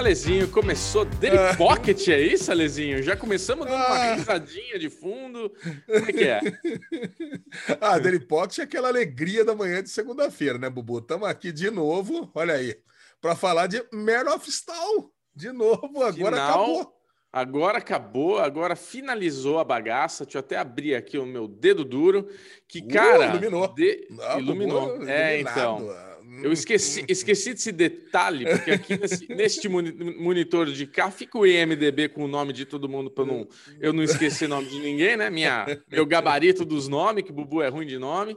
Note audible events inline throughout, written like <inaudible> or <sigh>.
Alezinho, começou Daily ah. Pocket, é isso, Alezinho? Já começamos dando uma ah. risadinha de fundo. Como é que é? <laughs> ah, Daily Pocket é aquela alegria da manhã de segunda-feira, né, Bubu? Estamos aqui de novo, olha aí, para falar de Mare of Stall. De novo, agora Final, acabou. Agora acabou, agora finalizou a bagaça. Deixa eu até abrir aqui o meu dedo duro. Que, uh, cara. iluminou. De... Não, iluminou. é, então. Eu esqueci, esqueci desse detalhe, porque aqui nesse, <laughs> neste monitor de cá fica o IMDB com o nome de todo mundo para não, eu não esquecer o nome de ninguém, né? Minha, meu gabarito dos nomes, que o Bubu é ruim de nome.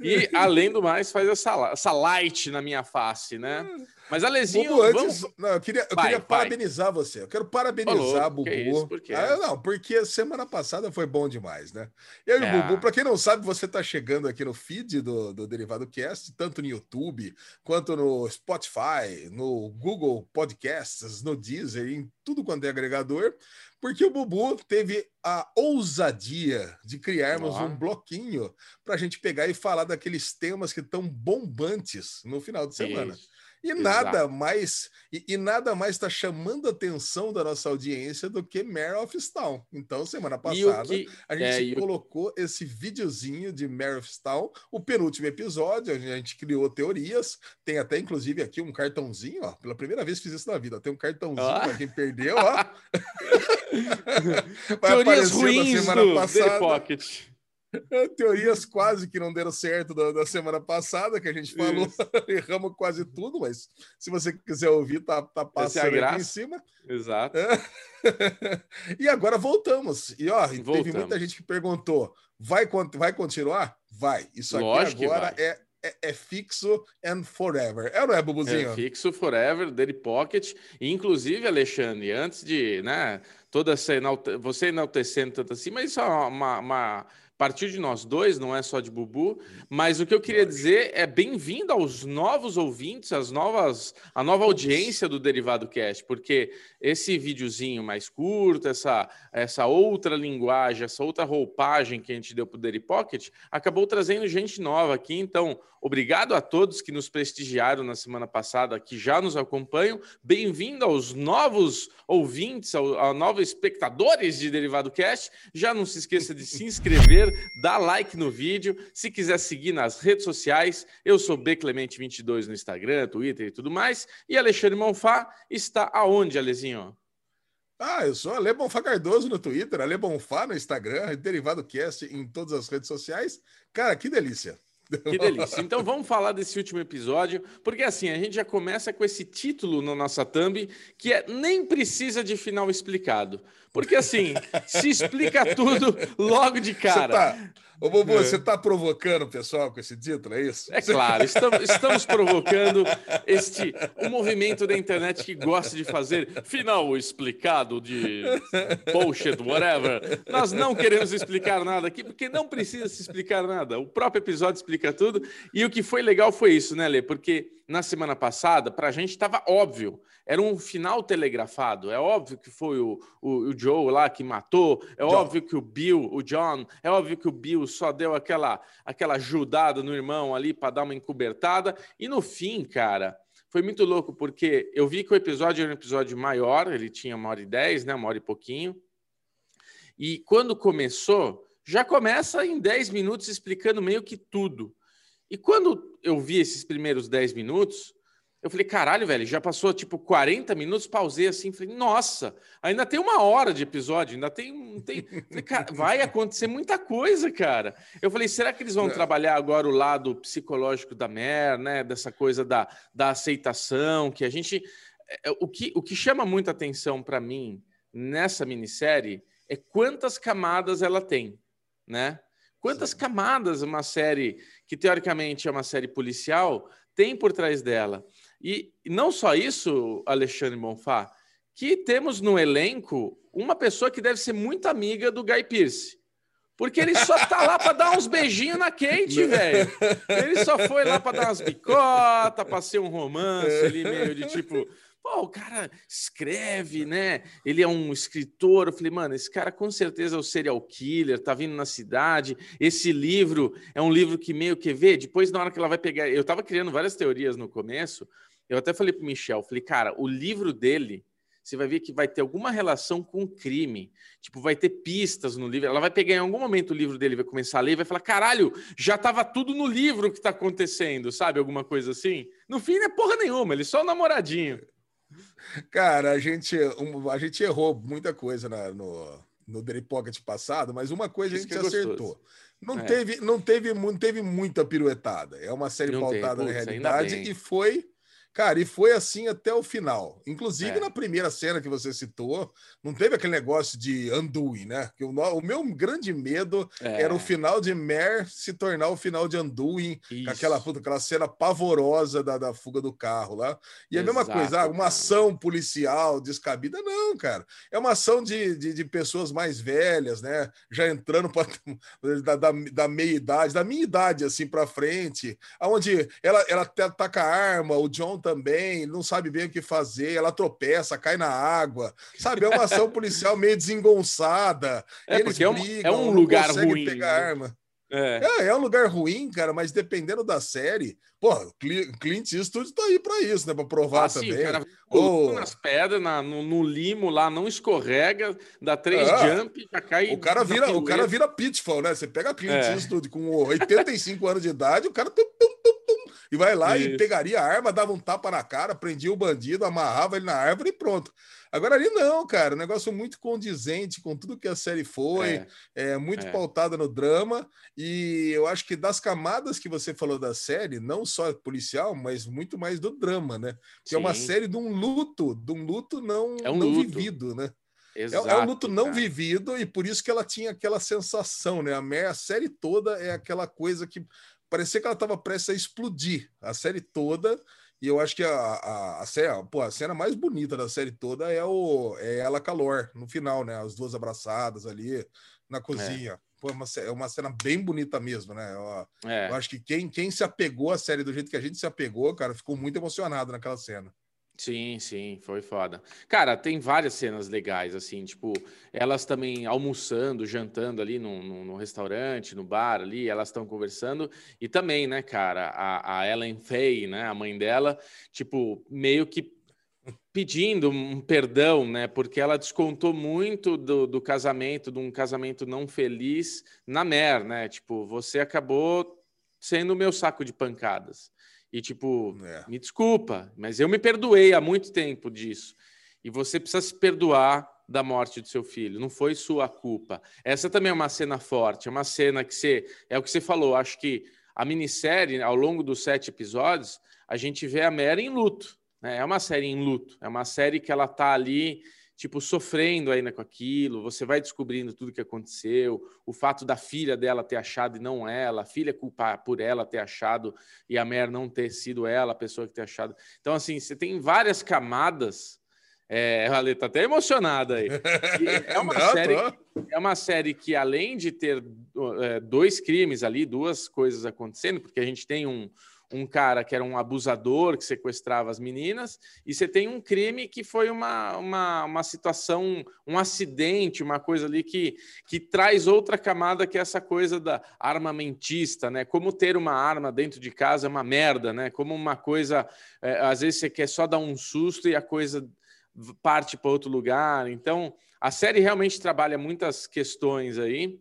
E, além do mais, faz essa, essa light na minha face, né? Mas, Alezinho, Bubu, antes, vamos... não, eu queria, eu vai, queria parabenizar você. Eu quero parabenizar Falou, Bubu. Que isso? Por quê? Ah, não, porque semana passada foi bom demais, né? Eu e é. o Bubu, para quem não sabe, você está chegando aqui no feed do, do Derivado Cast, tanto no YouTube, quanto no Spotify, no Google Podcasts, no Deezer, em tudo quanto é agregador porque o Bubu teve a ousadia de criarmos um bloquinho para a gente pegar e falar daqueles temas que estão bombantes no final de semana. Isso. E Exato. nada mais e, e, nada mais está chamando a atenção da nossa audiência do que Mare of Stone. Então, semana passada, que, a gente é, colocou o... esse videozinho de Mare of Stone, o penúltimo episódio, a gente criou teorias, tem até inclusive aqui um cartãozinho, ó, pela primeira vez fiz isso na vida, tem um cartãozinho ah. para quem perdeu, ó. <laughs> teorias ruins do passada. Pocket. Teorias quase que não deram certo da, da semana passada, que a gente falou, <laughs> erramos quase tudo, mas se você quiser ouvir, tá, tá é passando é aqui em cima. Exato. <laughs> e agora voltamos. E ó, voltamos. teve muita gente que perguntou: vai, vai continuar? Vai. Isso aqui Lógico agora é é, é, fixo and forever. É ou não é, Bubuzinho? É fixo forever, Daily Pocket. Inclusive, Alexandre, antes de, né, toda essa enalte... você enaltecendo tanto assim, mas isso é uma, uma partir de nós dois, não é só de Bubu, mas o que eu queria dizer é bem-vindo aos novos ouvintes, às novas, a nova audiência do Derivado Cast, porque esse videozinho mais curto, essa, essa outra linguagem, essa outra roupagem que a gente deu para o Daily Pocket, acabou trazendo gente nova aqui. Então, obrigado a todos que nos prestigiaram na semana passada, que já nos acompanham. Bem-vindo aos novos ouvintes, aos, aos novos espectadores de Derivado Cast. Já não se esqueça de se inscrever, <laughs> dar like no vídeo. Se quiser seguir nas redes sociais, eu sou Bclemente22 no Instagram, Twitter e tudo mais. E Alexandre Monfá está aonde, Alezinho? Ah, eu sou Ale Bonfá Cardoso no Twitter, Ale Bonfá no Instagram, Derivado Cast em todas as redes sociais. Cara, que delícia! Que delícia. Então vamos falar desse último episódio, porque assim, a gente já começa com esse título na nossa thumb, que é Nem Precisa de Final Explicado. Porque assim, se explica tudo logo de cara. Tá, Ô, Bobo, é. você está provocando o pessoal com esse título, é isso? É claro, estamos, <laughs> estamos provocando este o movimento da internet que gosta de fazer final explicado de bullshit, whatever. Nós não queremos explicar nada aqui, porque não precisa se explicar nada. O próprio episódio explica tudo. E o que foi legal foi isso, né, Lê? Porque na semana passada, para a gente estava óbvio. Era um final telegrafado. É óbvio que foi o, o, o Joe lá que matou. É John. óbvio que o Bill, o John, é óbvio que o Bill só deu aquela, aquela ajudada no irmão ali para dar uma encobertada. E no fim, cara, foi muito louco, porque eu vi que o episódio era um episódio maior, ele tinha uma hora e dez, né? Uma hora e pouquinho. E quando começou, já começa em dez minutos explicando meio que tudo. E quando eu vi esses primeiros 10 minutos, eu falei, caralho, velho, já passou tipo 40 minutos, pausei assim, falei, nossa, ainda tem uma hora de episódio, ainda tem. tem... <laughs> Falei, cara, vai acontecer muita coisa, cara. Eu falei, será que eles vão é. trabalhar agora o lado psicológico da Mer, né? Dessa coisa da, da aceitação, que a gente. É, o que, o que chama muita atenção para mim nessa minissérie é quantas camadas ela tem, né? Quantas Sim. camadas uma série que teoricamente é uma série policial tem por trás dela? E não só isso, Alexandre Bonfá, que temos no elenco uma pessoa que deve ser muito amiga do Guy Pearce. Porque ele só tá lá para dar uns beijinhos na Kate, velho. Ele só foi lá para dar umas bicotas, para ser um romance ali, meio de tipo, Pô, o cara escreve, né? Ele é um escritor. Eu falei, mano, esse cara com certeza é o serial killer, tá vindo na cidade. Esse livro é um livro que meio que vê. Depois, na hora que ela vai pegar. Eu tava criando várias teorias no começo. Eu até falei pro Michel, falei, cara, o livro dele você vai ver que vai ter alguma relação com o crime. Tipo, vai ter pistas no livro. Ela vai pegar em algum momento o livro dele, vai começar a ler e vai falar: caralho, já estava tudo no livro que está acontecendo, sabe? Alguma coisa assim. No fim, não é porra nenhuma, ele é só um namoradinho. Cara, a gente, a gente errou muita coisa na, no, no Daily Pocket passado, mas uma coisa Isso a gente é acertou. Não, é. teve, não, teve, não teve muita piruetada. É uma série não pautada na realidade e foi Cara, e foi assim até o final. Inclusive, é. na primeira cena que você citou, não teve aquele negócio de Anduin, né? Que o, o meu grande medo é. era o final de Mer se tornar o final de Anduin, com aquela, puta, aquela cena pavorosa da, da fuga do carro lá. E Exato, a mesma coisa, ah, uma ação policial descabida, não, cara. É uma ação de, de, de pessoas mais velhas, né? Já entrando pra, <laughs> da, da, da meia-idade, da minha idade, assim, pra frente, aonde ela, ela taca a arma, o John também, não sabe bem o que fazer, ela tropeça, cai na água, <laughs> sabe? É uma ação policial meio desengonçada. É, eles porque brigam, é um, é um lugar ruim. Pegar né? arma. É. é. É, um lugar ruim, cara, mas dependendo da série, pô, Clint Eastwood tá aí para isso, né? Para provar ah, também. Sim, cara, oh. nas pedras, na, no, no, limo lá, não escorrega, dá três é. jump, já cai. O cara vira, o cara vira pitfall, né? Você pega Clint é. Eastwood com 85 anos de idade, o cara tum, tum, e vai lá Isso. e pegaria a arma, dava um tapa na cara, prendia o bandido, amarrava ele na árvore e pronto. Agora ali não, cara, um negócio muito condizente com tudo que a série foi, é, é muito é. pautada no drama, e eu acho que das camadas que você falou da série, não só policial, mas muito mais do drama, né? Que é uma série de um luto, de um luto não, é um não luto. vivido, né? Exato, é, é, um luto não cara. vivido e por isso que ela tinha aquela sensação, né? A, a série toda é aquela coisa que parecia que ela estava prestes a explodir a série toda. E eu acho que a, a, a, cena, pô, a cena mais bonita da série toda é, o, é ela calor, no final, né? As duas abraçadas ali na cozinha. É. Pô, é uma, é uma cena bem bonita mesmo, né? Eu, é. eu acho que quem, quem se apegou à série do jeito que a gente se apegou, cara, ficou muito emocionado naquela cena. Sim, sim, foi foda. Cara, tem várias cenas legais, assim, tipo, elas também almoçando, jantando ali no, no, no restaurante, no bar ali, elas estão conversando, e também, né, cara, a, a Ellen Faye, né, a mãe dela, tipo, meio que pedindo um perdão, né, porque ela descontou muito do, do casamento, de um casamento não feliz na Mer, né, tipo, você acabou sendo o meu saco de pancadas. E tipo, é. me desculpa, mas eu me perdoei há muito tempo disso. E você precisa se perdoar da morte do seu filho. Não foi sua culpa. Essa também é uma cena forte, é uma cena que você. É o que você falou. Acho que a minissérie, ao longo dos sete episódios, a gente vê a Mary em luto. Né? É uma série em luto. É uma série que ela tá ali tipo, sofrendo ainda com aquilo, você vai descobrindo tudo que aconteceu, o fato da filha dela ter achado e não ela, a filha culpar por ela ter achado e a Mer não ter sido ela a pessoa que ter achado. Então, assim, você tem várias camadas. É, a tá até emocionada aí. é <laughs> uma, não, série, é uma série que, além de ter é, dois crimes ali, duas coisas acontecendo, porque a gente tem um, um cara que era um abusador que sequestrava as meninas, e você tem um crime que foi uma, uma, uma situação, um acidente, uma coisa ali que, que traz outra camada que é essa coisa da armamentista, né? Como ter uma arma dentro de casa é uma merda, né? Como uma coisa, é, às vezes você quer só dar um susto e a coisa parte para outro lugar. Então, a série realmente trabalha muitas questões aí.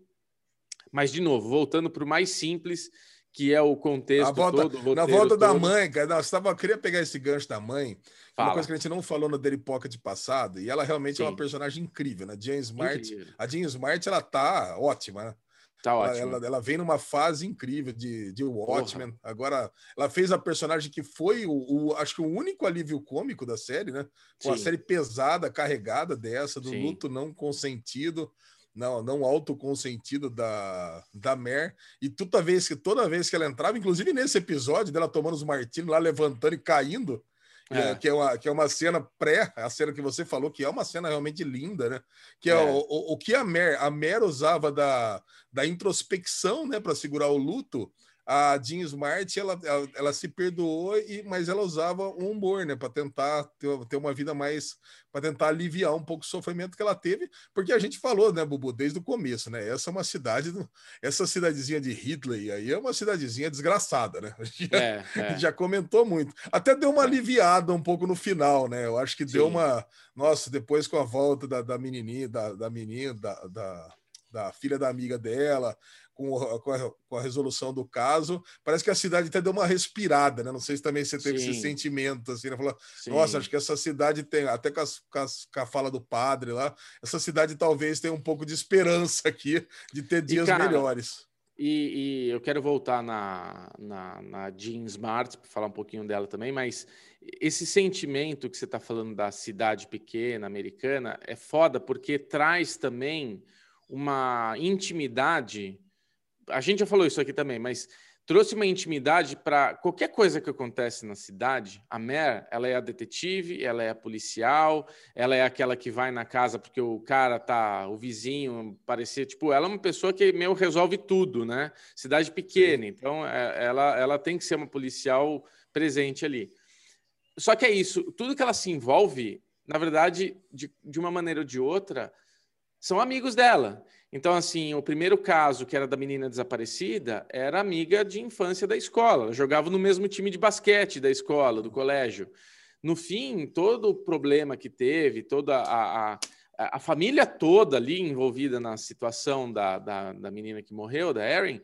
Mas, de novo, voltando para o mais simples, que é o contexto volta, todo. Na volta todo. da mãe, cara, nós tava, eu queria pegar esse gancho da mãe, Fala. uma coisa que a gente não falou no Daily Pocket passado, e ela realmente Sim. é uma personagem incrível, né? Jane Smart, incrível. a Jane Smart, ela tá ótima, né? Tá ela, ela, ela, vem numa fase incrível de, de Watchmen. Porra. Agora, ela fez a personagem que foi o, o, acho que o único alívio cômico da série, né? Com Sim. a série pesada, carregada dessa, do Sim. luto não consentido não, não autoconsentido da, da Mer. E toda vez, que, toda vez que ela entrava, inclusive nesse episódio dela tomando os martinos lá, levantando e caindo, é. Que, é uma, que é uma cena pré, a cena que você falou, que é uma cena realmente linda, né? Que é, é. O, o, o, que a Mer, a Mer usava da, da introspecção, né, para segurar o luto, a Jean Smart ela, ela, ela, se perdoou, e, mas ela usava um humor, né, para tentar ter, ter uma vida mais, para tentar aliviar um pouco o sofrimento que ela teve, porque a gente falou, né, Bubu, desde o começo, né? Essa é uma cidade, essa cidadezinha de Hitler aí é uma cidadezinha desgraçada, né? Gente, é, já, é. já comentou muito. Até deu uma é. aliviada um pouco no final, né? Eu acho que Sim. deu uma. Nossa, depois com a volta da, da menininha, da, da menina, da, da da filha da amiga dela, com, com, a, com, a, resolução do caso, parece que a cidade até deu uma respirada, né? Não sei se também você teve Sim. esse sentimento, assim, né? Falou, nossa, acho que essa cidade tem, até com, as, com, a fala do padre lá, essa cidade talvez tenha um pouco de esperança aqui de ter dias cara, melhores. E, e, eu quero voltar na, na, na Jean Smart para falar um pouquinho dela também, mas esse sentimento que você está falando da cidade pequena americana é foda porque traz também uma intimidade. A gente já falou isso aqui também, mas trouxe uma intimidade para qualquer coisa que acontece na cidade. A Mer, ela é a detetive, ela é a policial, ela é aquela que vai na casa porque o cara tá, o vizinho parecer, tipo, ela é uma pessoa que meio resolve tudo, né? Cidade pequena, então é, ela, ela tem que ser uma policial presente ali. Só que é isso, tudo que ela se envolve, na verdade, de, de uma maneira ou de outra, são amigos dela. Então, assim, o primeiro caso, que era da menina desaparecida, era amiga de infância da escola. Ela jogava no mesmo time de basquete da escola, do colégio. No fim, todo o problema que teve, toda a, a, a família toda ali envolvida na situação da, da, da menina que morreu, da Erin,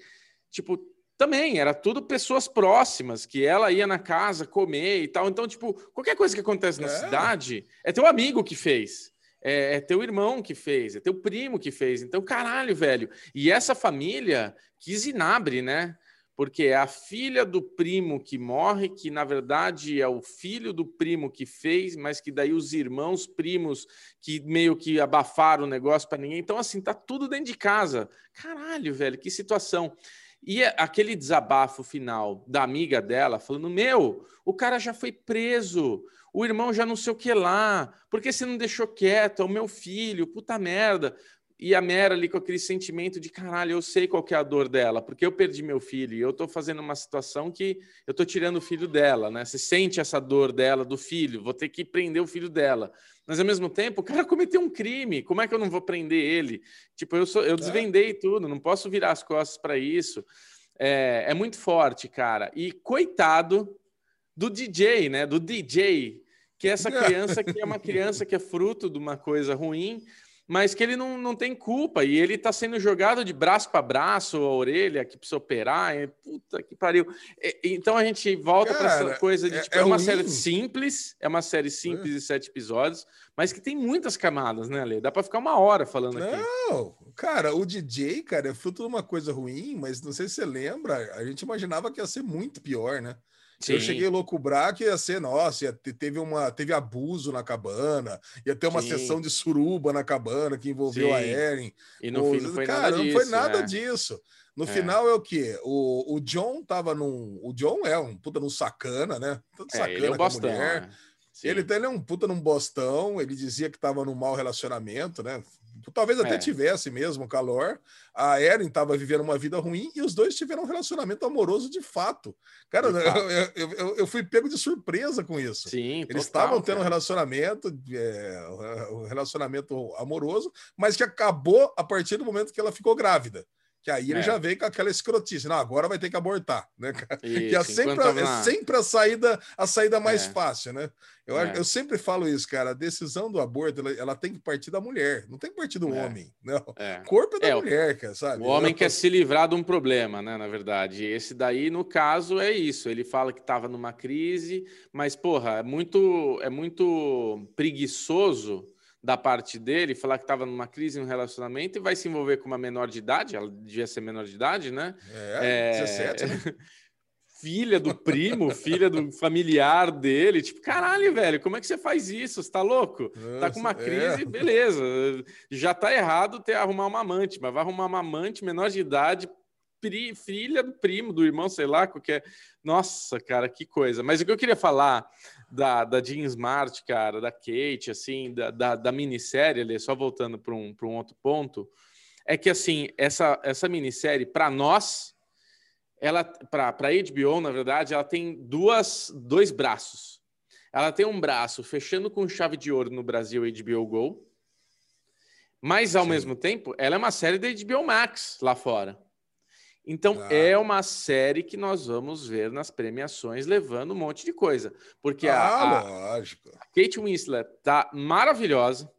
tipo, também era tudo pessoas próximas, que ela ia na casa comer e tal. Então, tipo, qualquer coisa que acontece na é. cidade é teu amigo que fez é, é, teu irmão que fez, é teu primo que fez. Então, caralho, velho. E essa família, que zinabre, né? Porque é a filha do primo que morre, que na verdade é o filho do primo que fez, mas que daí os irmãos primos que meio que abafaram o negócio para ninguém. Então, assim, tá tudo dentro de casa. Caralho, velho, que situação. E é aquele desabafo final da amiga dela, falando: Meu, o cara já foi preso, o irmão já não sei o que lá, por que você não deixou quieto? É o meu filho, puta merda. E a Mera ali com aquele sentimento de caralho, eu sei qual é a dor dela, porque eu perdi meu filho e eu tô fazendo uma situação que eu tô tirando o filho dela, né? Você sente essa dor dela, do filho, vou ter que prender o filho dela. Mas ao mesmo tempo, o cara <laughs> cometeu um crime, como é que eu não vou prender ele? Tipo, eu, sou, eu é. desvendei tudo, não posso virar as costas para isso. É, é muito forte, cara. E coitado do DJ, né? Do DJ que essa <laughs> criança que é uma criança que é fruto de uma coisa ruim, mas que ele não, não tem culpa e ele está sendo jogado de braço para braço, a orelha que precisa operar. E, puta que pariu. Então a gente volta para essa coisa de é, tipo, é, é uma ruim. série simples, é uma série simples é. de sete episódios, mas que tem muitas camadas, né, Ale? Dá para ficar uma hora falando aqui. Não, cara, o DJ, cara, é fruto de uma coisa ruim, mas não sei se você lembra, a gente imaginava que ia ser muito pior, né? Sim. Eu cheguei loucubrar que ia ser, nossa, ia ter, teve, uma, teve abuso na cabana, ia ter uma Sim. sessão de suruba na cabana que envolveu Sim. a Erin. E no fim não foi cara, nada disso. não foi nada né? disso. No é. final é o quê? O, o John tava num. O John é um puta num sacana, né? Tanto é, sacana ele é um bostão, mulher. Né? Ele, ele é um puta num bostão, ele dizia que tava num mau relacionamento, né? Talvez até é. tivesse mesmo calor. A Erin estava vivendo uma vida ruim e os dois tiveram um relacionamento amoroso de fato. Cara, de fato. Eu, eu, eu, fui pego de surpresa com isso. Sim, Eles estavam tendo um relacionamento, é, um relacionamento amoroso, mas que acabou a partir do momento que ela ficou grávida. Que aí ele é. já veio com aquela escrotice. Não, agora vai ter que abortar, né? Isso, <laughs> que é sempre, é sempre a saída, a saída mais é. fácil, né? Eu, é. eu sempre falo isso, cara. A decisão do aborto ela, ela, tem que partir da mulher, não tem que partir do é. homem. <laughs> Não. É. O corpo é da mulher, cara, sabe? O homem quer se livrar de um problema, né? Na verdade. Esse daí, no caso, é isso. Ele fala que estava numa crise, mas, porra, é muito, é muito preguiçoso da parte dele, falar que estava numa crise no relacionamento e vai se envolver com uma menor de idade, ela devia ser menor de idade, né? É, é 17. Né? <laughs> filha do primo, <laughs> filha do familiar dele, tipo, caralho, velho, como é que você faz isso? Você tá louco? Tá com uma crise, é. beleza. Já tá errado ter arrumar uma amante, mas vai arrumar uma amante menor de idade, pri, filha do primo, do irmão, sei lá, qualquer. Nossa, cara, que coisa. Mas o que eu queria falar da, da Jean Smart, cara, da Kate, assim, da, da, da minissérie ali, só voltando para um, um outro ponto, é que, assim, essa, essa minissérie, para nós, ela para HBO, na verdade, ela tem duas, dois braços. Ela tem um braço fechando com chave de ouro no Brasil HBO Go, mas ao Sim. mesmo tempo, ela é uma série da HBO Max lá fora. Então ah. é uma série que nós vamos ver nas premiações levando um monte de coisa, porque ah, a, a, a Kate Winslet tá maravilhosa,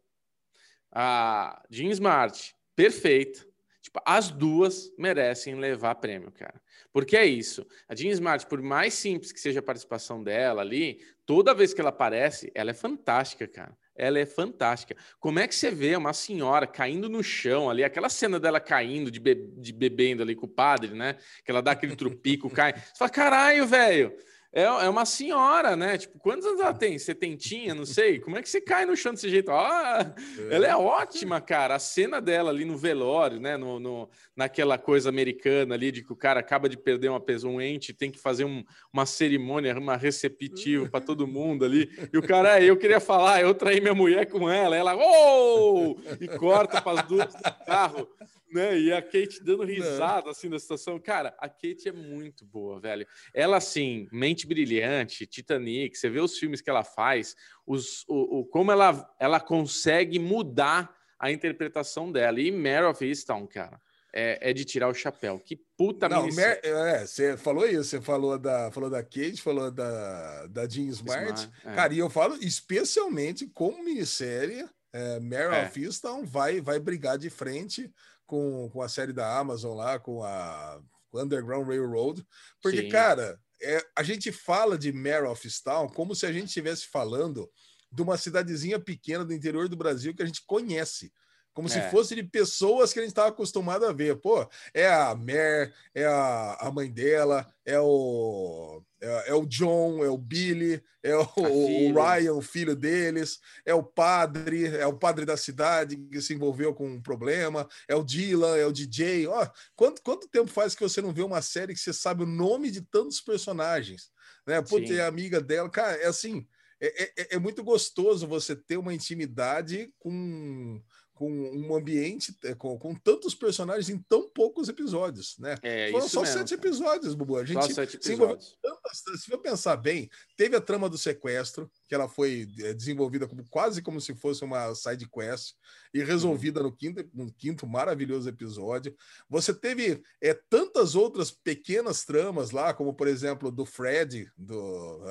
a Jean Smart perfeita, tipo as duas merecem levar prêmio, cara. Porque é isso. A Jean Smart, por mais simples que seja a participação dela ali, toda vez que ela aparece, ela é fantástica, cara. Ela é fantástica. Como é que você vê uma senhora caindo no chão ali, aquela cena dela caindo, de, be de bebendo ali com o padre, né? Que ela dá aquele trupico, <laughs> cai. Você fala, caralho, velho é, é uma senhora, né? Tipo, quantos anos ela tem? Setentinha, não sei. Como é que você cai no chão desse jeito? Ah, é. Ela é ótima, cara. A cena dela ali no velório, né? No, no, naquela coisa americana ali de que o cara acaba de perder uma pessoa, um ente, tem que fazer um, uma cerimônia, uma receptiva para todo mundo ali. E o cara, eu queria falar, eu traí minha mulher com ela. Ela, oh! E corta para as duas do carro né? E a Kate dando risada assim da situação. Cara, a Kate é muito boa, velho. Ela, assim, mente brilhante, Titanic, você vê os filmes que ela faz, os, o, o, como ela, ela consegue mudar a interpretação dela. E Mare of Easttown, cara. É, é, de tirar o chapéu. Que puta Não, Mer, é, você falou isso, você falou da, falou da Kate, falou da, da Jean Smart. Smart é. Cara, e eu falo especialmente como minissérie, é, Mare é. of Easttown vai, vai brigar de frente com, com a série da Amazon lá, com a Underground Railroad, porque, Sim. cara, é, a gente fala de Mare of Town como se a gente estivesse falando de uma cidadezinha pequena do interior do Brasil que a gente conhece como é. se fosse de pessoas que a gente estava acostumado a ver. Pô, é a Mer, é a, a mãe dela, é o, é, é, o John, é o Billy, é o, o, Ryan, o filho deles, é o padre, é o padre da cidade que se envolveu com um problema, é o Dylan, é o DJ. Ó, quanto, quanto tempo faz que você não vê uma série que você sabe o nome de tantos personagens? Né? Putz, é amiga dela. Cara, é assim. É, é, é, muito gostoso você ter uma intimidade com, com um ambiente é, com, com, tantos personagens em tão poucos episódios, né? É, Foram só mesmo, sete episódios, Bubu. A gente só sete episódios. Se, se eu pensar bem, teve a trama do sequestro, que ela foi é, desenvolvida como, quase como se fosse uma side quest e resolvida no quinto, no quinto maravilhoso episódio. Você teve é, tantas outras pequenas tramas lá, como por exemplo do Fred, do,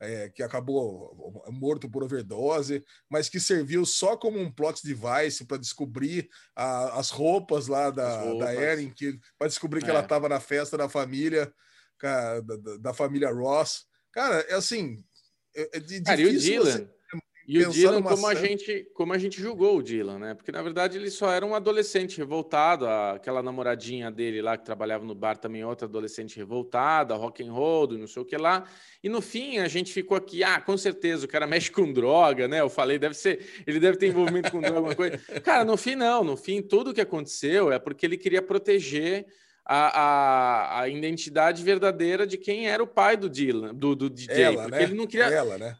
é, que acabou morto por overdose, mas que serviu só como um plot device para descobrir a, as roupas lá da, roupas. da Erin, para descobrir que ela estava é. na festa da família, da, da, família Ross. Cara, é assim, é, é Cara, e o Dylan? E o Dylan, como a, gente, como a gente julgou o Dylan, né? Porque na verdade ele só era um adolescente revoltado, aquela namoradinha dele lá que trabalhava no bar também, outra adolescente revoltada, rock and roll, não sei o que lá. E no fim a gente ficou aqui, ah, com certeza o cara mexe com droga, né? Eu falei, deve ser, ele deve ter envolvimento com droga, alguma coisa. <laughs> Cara, no fim não, no fim tudo que aconteceu é porque ele queria proteger a, a, a, identidade verdadeira de quem era o pai do Dylan, do, do DJ, ela, porque né? ele não queria. Ela, né?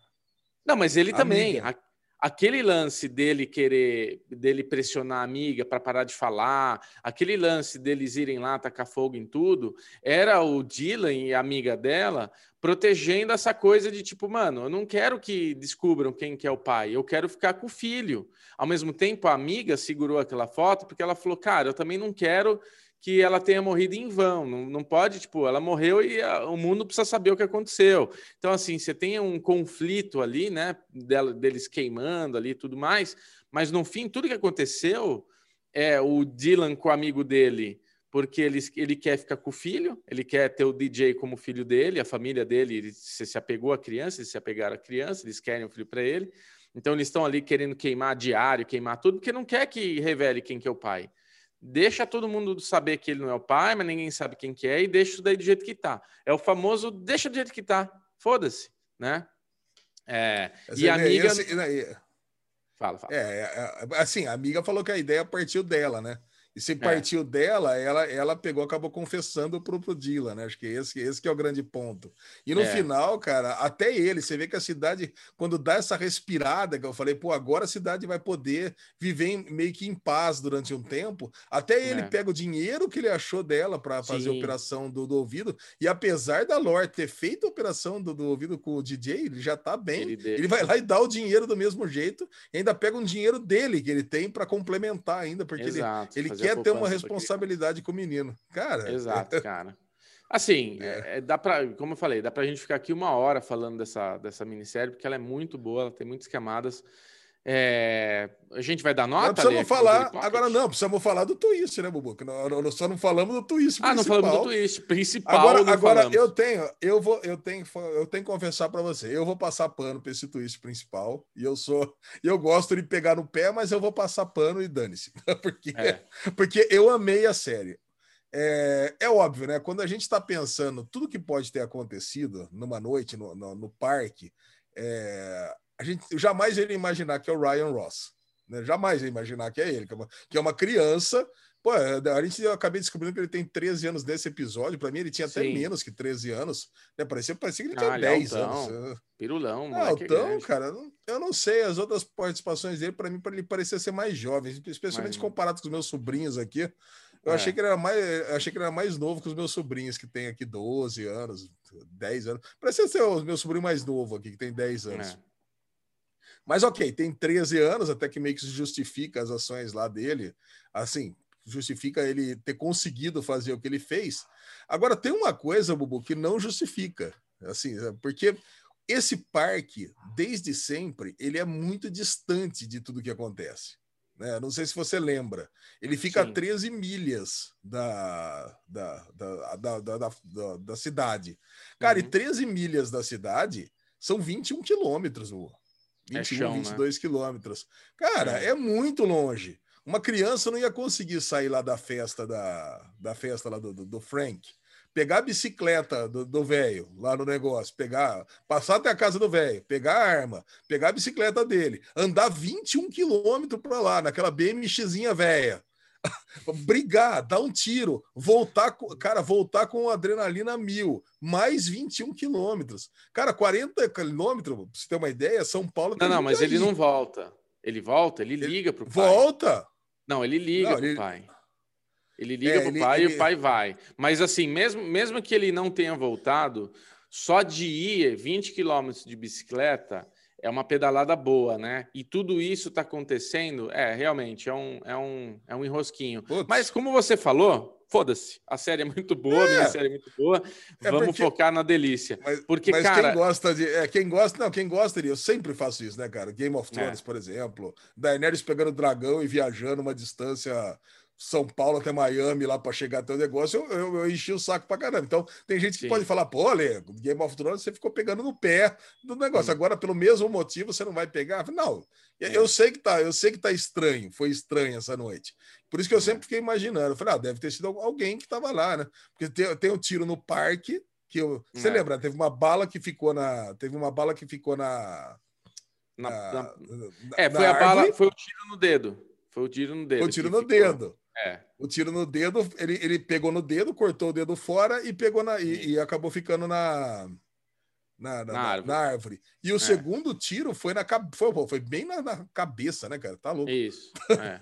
Não, mas ele também. A, aquele lance dele querer, dele pressionar a amiga para parar de falar, aquele lance deles irem lá tacar fogo em tudo, era o Dylan e a amiga dela protegendo essa coisa de tipo, mano, eu não quero que descubram quem que é o pai, eu quero ficar com o filho. Ao mesmo tempo, a amiga segurou aquela foto porque ela falou, cara, eu também não quero que ela tenha morrido em vão. Não, não pode, tipo, ela morreu e a, o mundo precisa saber o que aconteceu. Então, assim, você tem um conflito ali, né, dela, deles queimando ali e tudo mais, mas no fim, tudo que aconteceu é o Dylan com o amigo dele, porque ele, ele quer ficar com o filho, ele quer ter o DJ como filho dele, a família dele, ele se, se apegou à criança, eles se apegaram à criança, eles querem o filho para ele. Então, eles estão ali querendo queimar diário, queimar tudo, porque não quer que revele quem que é o pai deixa todo mundo saber que ele não é o pai, mas ninguém sabe quem que é, e deixa isso daí do jeito que tá. É o famoso deixa do jeito que tá. Foda-se, né? É, e a amiga. Esse, fala, fala. É, é, é, assim, a amiga falou que a ideia partiu dela, né? E se é. partiu é. dela, ela, ela pegou, acabou confessando pro, pro Dylan, né? Acho que esse, esse que é o grande ponto. E no é. final, cara, até ele, você vê que a cidade, quando dá essa respirada, que eu falei, pô, agora a cidade vai poder viver em, meio que em paz durante um tempo. Até ele é. pega o dinheiro que ele achou dela para fazer a operação do, do, ouvido. E apesar da Lore ter feito a operação do, do ouvido com o DJ, ele já tá bem. Ele, ele vai lá e dá o dinheiro do mesmo jeito, e ainda pega um dinheiro dele que ele tem para complementar ainda, porque Exato, ele, ele quer ter uma responsabilidade com o menino. Cara. Exato, cara. Assim, <laughs> é. É, dá para, como eu falei, dá para a gente ficar aqui uma hora falando dessa, dessa minissérie, porque ela é muito boa, ela tem muitas camadas. É, a gente vai dar nota? Não precisamos falar. Agora não, precisamos falar do twist, né, Bubu? Nós só não falamos do twist. Ah, não falamos do twist principal. Agora, agora eu tenho, eu vou, eu tenho, eu tenho que confessar para você. Eu vou passar pano para esse twist principal. E eu sou, eu gosto de pegar no pé, mas eu vou passar pano e dane-se, <laughs> porque, é. porque eu amei a série. É, é, óbvio, né? Quando a gente está pensando tudo que pode ter acontecido numa noite no, no, no parque, é, a gente jamais iria imaginar que é o Ryan Ross. Né? Jamais ia imaginar que é ele, que é uma, que é uma criança. Pô, a gente eu acabei descobrindo que ele tem 13 anos nesse episódio. Para mim, ele tinha até Sim. menos que 13 anos. Né? Parecia, parecia que ele tinha ah, 10 é anos. Pirulão, não, então, cara, eu não sei. As outras participações dele, para mim, ele parecia ser mais jovem, especialmente Mas... comparado com os meus sobrinhos aqui. Eu é. achei que ele era mais, achei que ele era mais novo que os meus sobrinhos, que tem aqui 12 anos, 10 anos. Parecia ser o meu sobrinho mais novo aqui, que tem 10 anos. É. Mas ok, tem 13 anos, até que meio que justifica as ações lá dele. Assim, justifica ele ter conseguido fazer o que ele fez. Agora, tem uma coisa, Bubu, que não justifica. Assim, porque esse parque, desde sempre, ele é muito distante de tudo que acontece. Né? Não sei se você lembra. Ele fica Sim. a 13 milhas da, da, da, da, da, da, da cidade. Cara, uhum. e 13 milhas da cidade são 21 quilômetros, 21, é chão, 22 né? quilômetros. Cara, é. é muito longe. Uma criança não ia conseguir sair lá da festa da, da festa lá do, do, do Frank pegar a bicicleta do velho lá no negócio, pegar, passar até a casa do velho, pegar a arma, pegar a bicicleta dele, andar 21 quilômetros para lá, naquela BMXzinha velha. <laughs> brigar, dar um tiro, voltar, cara, voltar com adrenalina mil, mais 21 quilômetros. Cara, 40 quilômetros, pra você ter uma ideia, São Paulo. Não, não, mas aí. ele não volta. Ele volta, ele liga pro pai. Volta? Não, ele liga não, pro ele... pai. Ele liga é, pro ele, pai ele... e o pai vai. Mas assim, mesmo, mesmo que ele não tenha voltado, só de ir 20 quilômetros de bicicleta é uma pedalada boa, né? E tudo isso está acontecendo, é, realmente, é um, é um, é um enrosquinho. Putz. Mas como você falou, foda-se, a série é muito boa, é. minha série é muito boa, é vamos porque... focar na delícia. Mas, porque, mas cara... quem gosta de... É, quem gosta, não, quem gosta de... Eu sempre faço isso, né, cara? Game of Thrones, é. por exemplo, Daenerys pegando dragão e viajando uma distância são Paulo até Miami lá para chegar até o negócio, eu, eu, eu, enchi o saco para caramba. Então, tem gente que Sim. pode falar, pô, Lê, Game of Thrones você ficou pegando no pé do negócio. Sim. Agora, pelo mesmo motivo, você não vai pegar? Não, é. eu sei que tá, eu sei que tá estranho, foi estranho essa noite. Por isso que eu é. sempre fiquei imaginando. Eu falei, ah, deve ter sido alguém que estava lá, né? Porque tem, tem um tiro no parque que eu, você é. lembra? Teve uma bala que ficou na, teve uma bala que ficou na, na, na, na é, foi a bala, foi o tiro no dedo. Foi o tiro no dedo. Foi o tiro no ficou... dedo. É. O tiro no dedo, ele, ele pegou no dedo, cortou o dedo fora e pegou na, e, e acabou ficando na, na, na, na, árvore. na, árvore. E o é. segundo tiro foi na foi, foi bem na, cabeça, né, cara? Tá louco. Isso. É,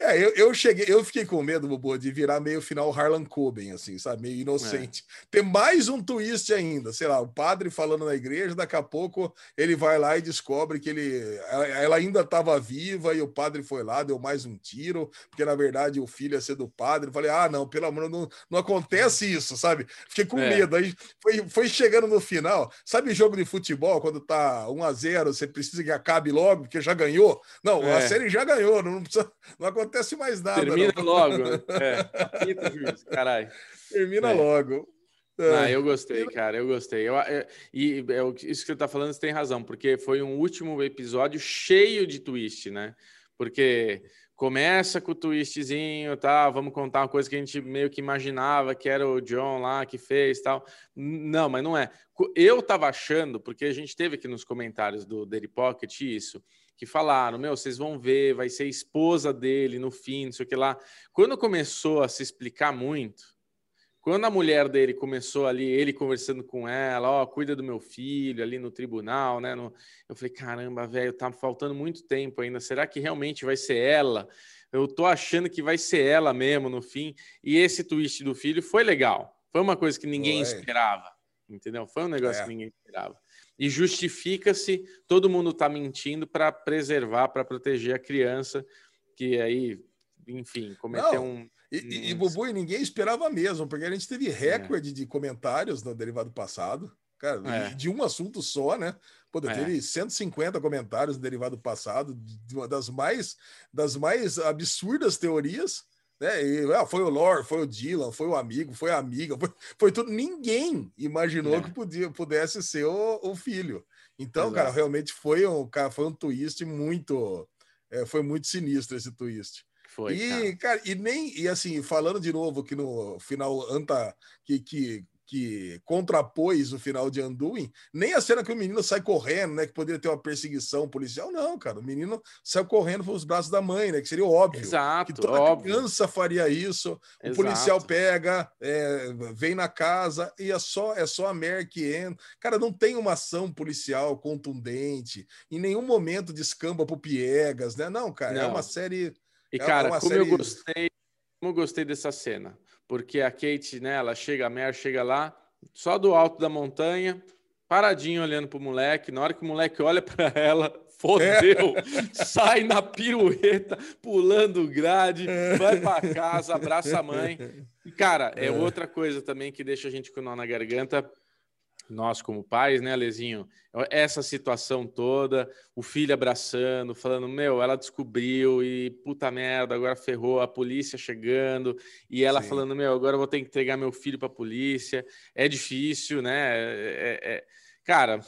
<laughs> é eu, eu cheguei, eu fiquei com medo, Bobo, de virar meio final Harlan Coben, assim, sabe? Meio inocente. É. Ter mais um twist ainda, sei lá, o padre falando na igreja, daqui a pouco ele vai lá e descobre que ele ela, ela ainda estava viva e o padre foi lá, deu mais um tiro, porque na verdade o filho ia ser do padre. Eu falei, ah, não, pelo amor, não, não acontece isso, sabe? Fiquei com é. medo. Aí foi, foi chegando no final, sabe jogo de futebol, quando tá 1 a 0 você precisa que acabe logo, porque já ganhou. Não, é. a série já ganhou, não, precisa, não acontece mais nada. Termina não. logo. <laughs> É, juiz, caralho. Termina é. logo. Ah, eu gostei, cara, eu gostei. Eu, eu, e eu, isso que você tá falando, você tem razão, porque foi um último episódio cheio de twist, né? Porque começa com o twistzinho, tá? Vamos contar uma coisa que a gente meio que imaginava que era o John lá que fez, tal. Não, mas não é. Eu tava achando, porque a gente teve aqui nos comentários do Daily Pocket isso, que falaram: meu, vocês vão ver, vai ser esposa dele no fim, não sei o que lá. Quando começou a se explicar muito, quando a mulher dele começou ali, ele conversando com ela, ó, cuida do meu filho ali no tribunal, né? No... Eu falei, caramba, velho, tá faltando muito tempo ainda. Será que realmente vai ser ela? Eu tô achando que vai ser ela mesmo no fim. E esse twist do filho foi legal. Foi uma coisa que ninguém esperava, entendeu? Foi um negócio é. que ninguém esperava. E justifica-se, todo mundo tá mentindo para preservar, para proteger a criança, que aí, enfim, cometeu Não. um e, e, e Bubu, e ninguém esperava mesmo, porque a gente teve é. recorde é. de comentários no derivado passado, cara, é. de um assunto só, né? Pô, é. teve 150 comentários no derivado passado, de uma das mais, das mais absurdas teorias. Né? E, ah, foi o Lore, foi o Dylan, foi o amigo, foi a amiga, foi, foi tudo. Ninguém imaginou é. que podia, pudesse ser o, o filho. Então, Exato. cara, realmente foi um, cara, foi um twist muito. É, foi muito sinistro esse twist. Foi, e, cara. cara. e nem, e assim, falando de novo que no final Anta, que, que, que contrapôs o final de Anduin, nem a cena que o menino sai correndo, né, que poderia ter uma perseguição policial, não, cara, o menino saiu correndo para os braços da mãe, né, que seria óbvio. Exato, que toda óbvio. criança faria isso, Exato. o policial pega, é, vem na casa e é só, é só a Mer que entra. Cara, não tem uma ação policial contundente, em nenhum momento descamba pro Piegas, né, não, cara, não. é uma série e, é cara, como série... eu gostei, como eu gostei dessa cena. Porque a Kate, né, ela chega, a Mer chega lá, só do alto da montanha, paradinho olhando pro moleque. Na hora que o moleque olha para ela, <laughs> fodeu, é. sai na pirueta, pulando grade, é. vai para casa, abraça a mãe. E, cara, é, é outra coisa também que deixa a gente com o nó na garganta nós como pais, né, Lezinho? Essa situação toda, o filho abraçando, falando, meu, ela descobriu e puta merda, agora ferrou, a polícia chegando, e ela Sim. falando, meu, agora eu vou ter que entregar meu filho para a polícia. É difícil, né? É, é... Cara,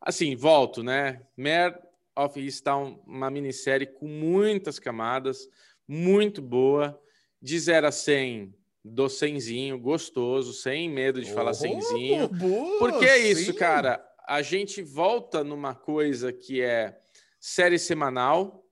assim, volto, né? Mare of Easttown, uma minissérie com muitas camadas, muito boa, de 0 a 100 do senzinho, gostoso, sem medo de falar oh, senzinho. Boa, porque é isso, sim. cara. A gente volta numa coisa que é série semanal.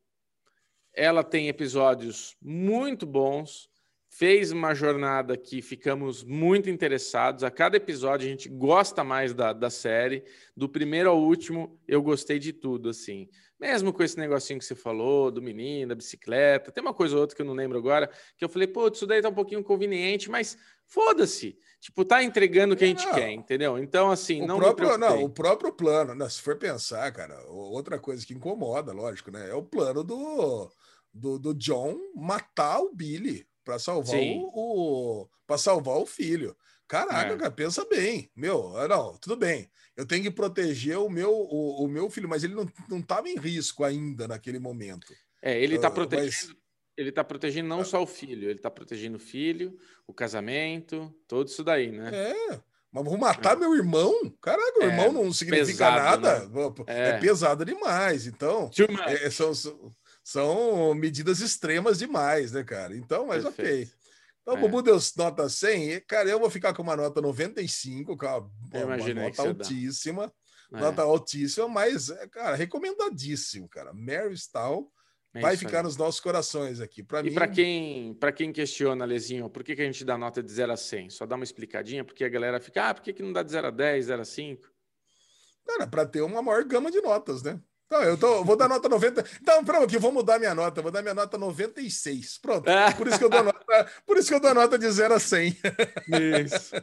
Ela tem episódios muito bons. Fez uma jornada que ficamos muito interessados. A cada episódio a gente gosta mais da, da série. Do primeiro ao último, eu gostei de tudo, assim. Mesmo com esse negocinho que você falou, do menino, da bicicleta, tem uma coisa ou outra que eu não lembro agora, que eu falei, pô, isso daí tá um pouquinho conveniente, mas foda-se. Tipo, tá entregando o que a gente quer, entendeu? Então, assim, o não próprio, Não, o próprio plano, né? se for pensar, cara, outra coisa que incomoda, lógico, né? É o plano do, do, do John matar o Billy para salvar o, o para salvar o filho. Caraca, é. cara, pensa bem. Meu, ah, não, tudo bem. Eu tenho que proteger o meu, o, o meu filho, mas ele não estava em risco ainda naquele momento. É, ele está uh, protegendo. Mas... Ele está protegendo não ah. só o filho, ele está protegendo o filho, o casamento, tudo isso daí, né? É. Mas vou matar é. meu irmão? Caraca, o é, irmão não significa pesado, nada. Né? É. é. pesado demais. Então, é, são, são medidas extremas demais, né, cara? Então, mas Perfeito. ok. Então, o é. Bubu deu nota 100. Cara, eu vou ficar com uma nota 95, que é uma, uma nota altíssima. É. Nota altíssima, mas, é, cara, recomendadíssimo, cara. Mary Stahl é vai ficar aí. nos nossos corações aqui. Pra e mim... para quem, quem questiona, Lezinho, por que, que a gente dá nota de 0 a 100? Só dá uma explicadinha, porque a galera fica, ah, por que, que não dá de 0 a 10, 0 a 5? Cara, para ter uma maior gama de notas, né? Não, eu tô, vou dar nota 90. Então, pronto, aqui, vou mudar minha nota. Vou dar minha nota 96. Pronto. É. Por isso que eu dou nota, por isso que eu dou nota de 0 a 100. Isso.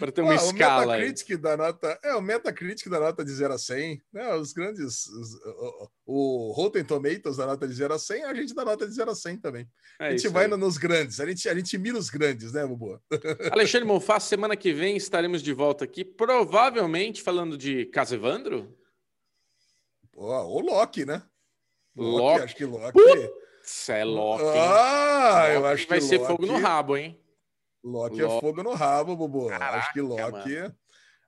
Para ter uma ah, escala. O Metacritic da nota, é o Metacritic da nota de 0 a 100, né? Os grandes os, o, o Rotten Tomatoes da nota de 0 a 100, a gente dá nota de 0 a 100 também. É a gente vai aí. nos grandes, a gente a gente mira os grandes, né, Bubu? <laughs> Alexandre Monfá, semana que vem estaremos de volta aqui, provavelmente falando de Casevandro. O Loki, né? Loki, Loki. acho que Loki. Putz, é Loki. Ah, Loki eu acho que vai ser fogo no rabo, hein? Loki, é Loki. é fogo no rabo, Bubu. Caraca, acho que Loki.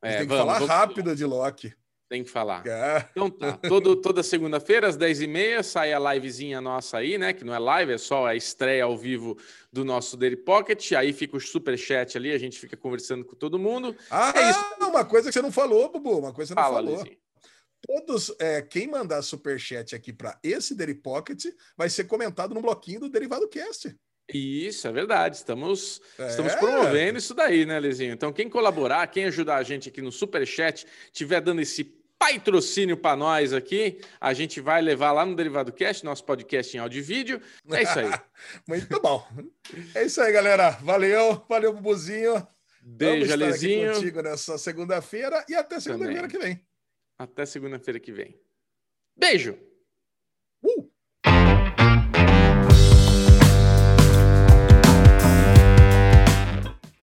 É, tem que vamos, falar vamos, rápido de Loki. Tem que falar. É. Então tá. Todo, toda segunda-feira, às 10h30, sai a livezinha nossa aí, né? Que não é live, é só a estreia ao vivo do nosso Daily Pocket. Aí fica o super chat ali, a gente fica conversando com todo mundo. Ah, é isso. uma coisa que você não falou, Bubu. Uma coisa que você não Fala, falou. Lizinho. Todos, é, quem mandar superchat aqui para esse Daily Pocket vai ser comentado no bloquinho do Derivado Cast. Isso, é verdade. Estamos, é. estamos promovendo isso daí, né, Lezinho? Então, quem colaborar, quem ajudar a gente aqui no Superchat, tiver dando esse patrocínio para nós aqui, a gente vai levar lá no Derivado Cast, nosso podcast em áudio e vídeo. É isso aí. <laughs> Muito bom. É isso aí, galera. Valeu, valeu, Bubuzinho. Beijo, Lezinho. contigo nessa segunda-feira e até segunda-feira que vem. Até segunda-feira que vem. Beijo!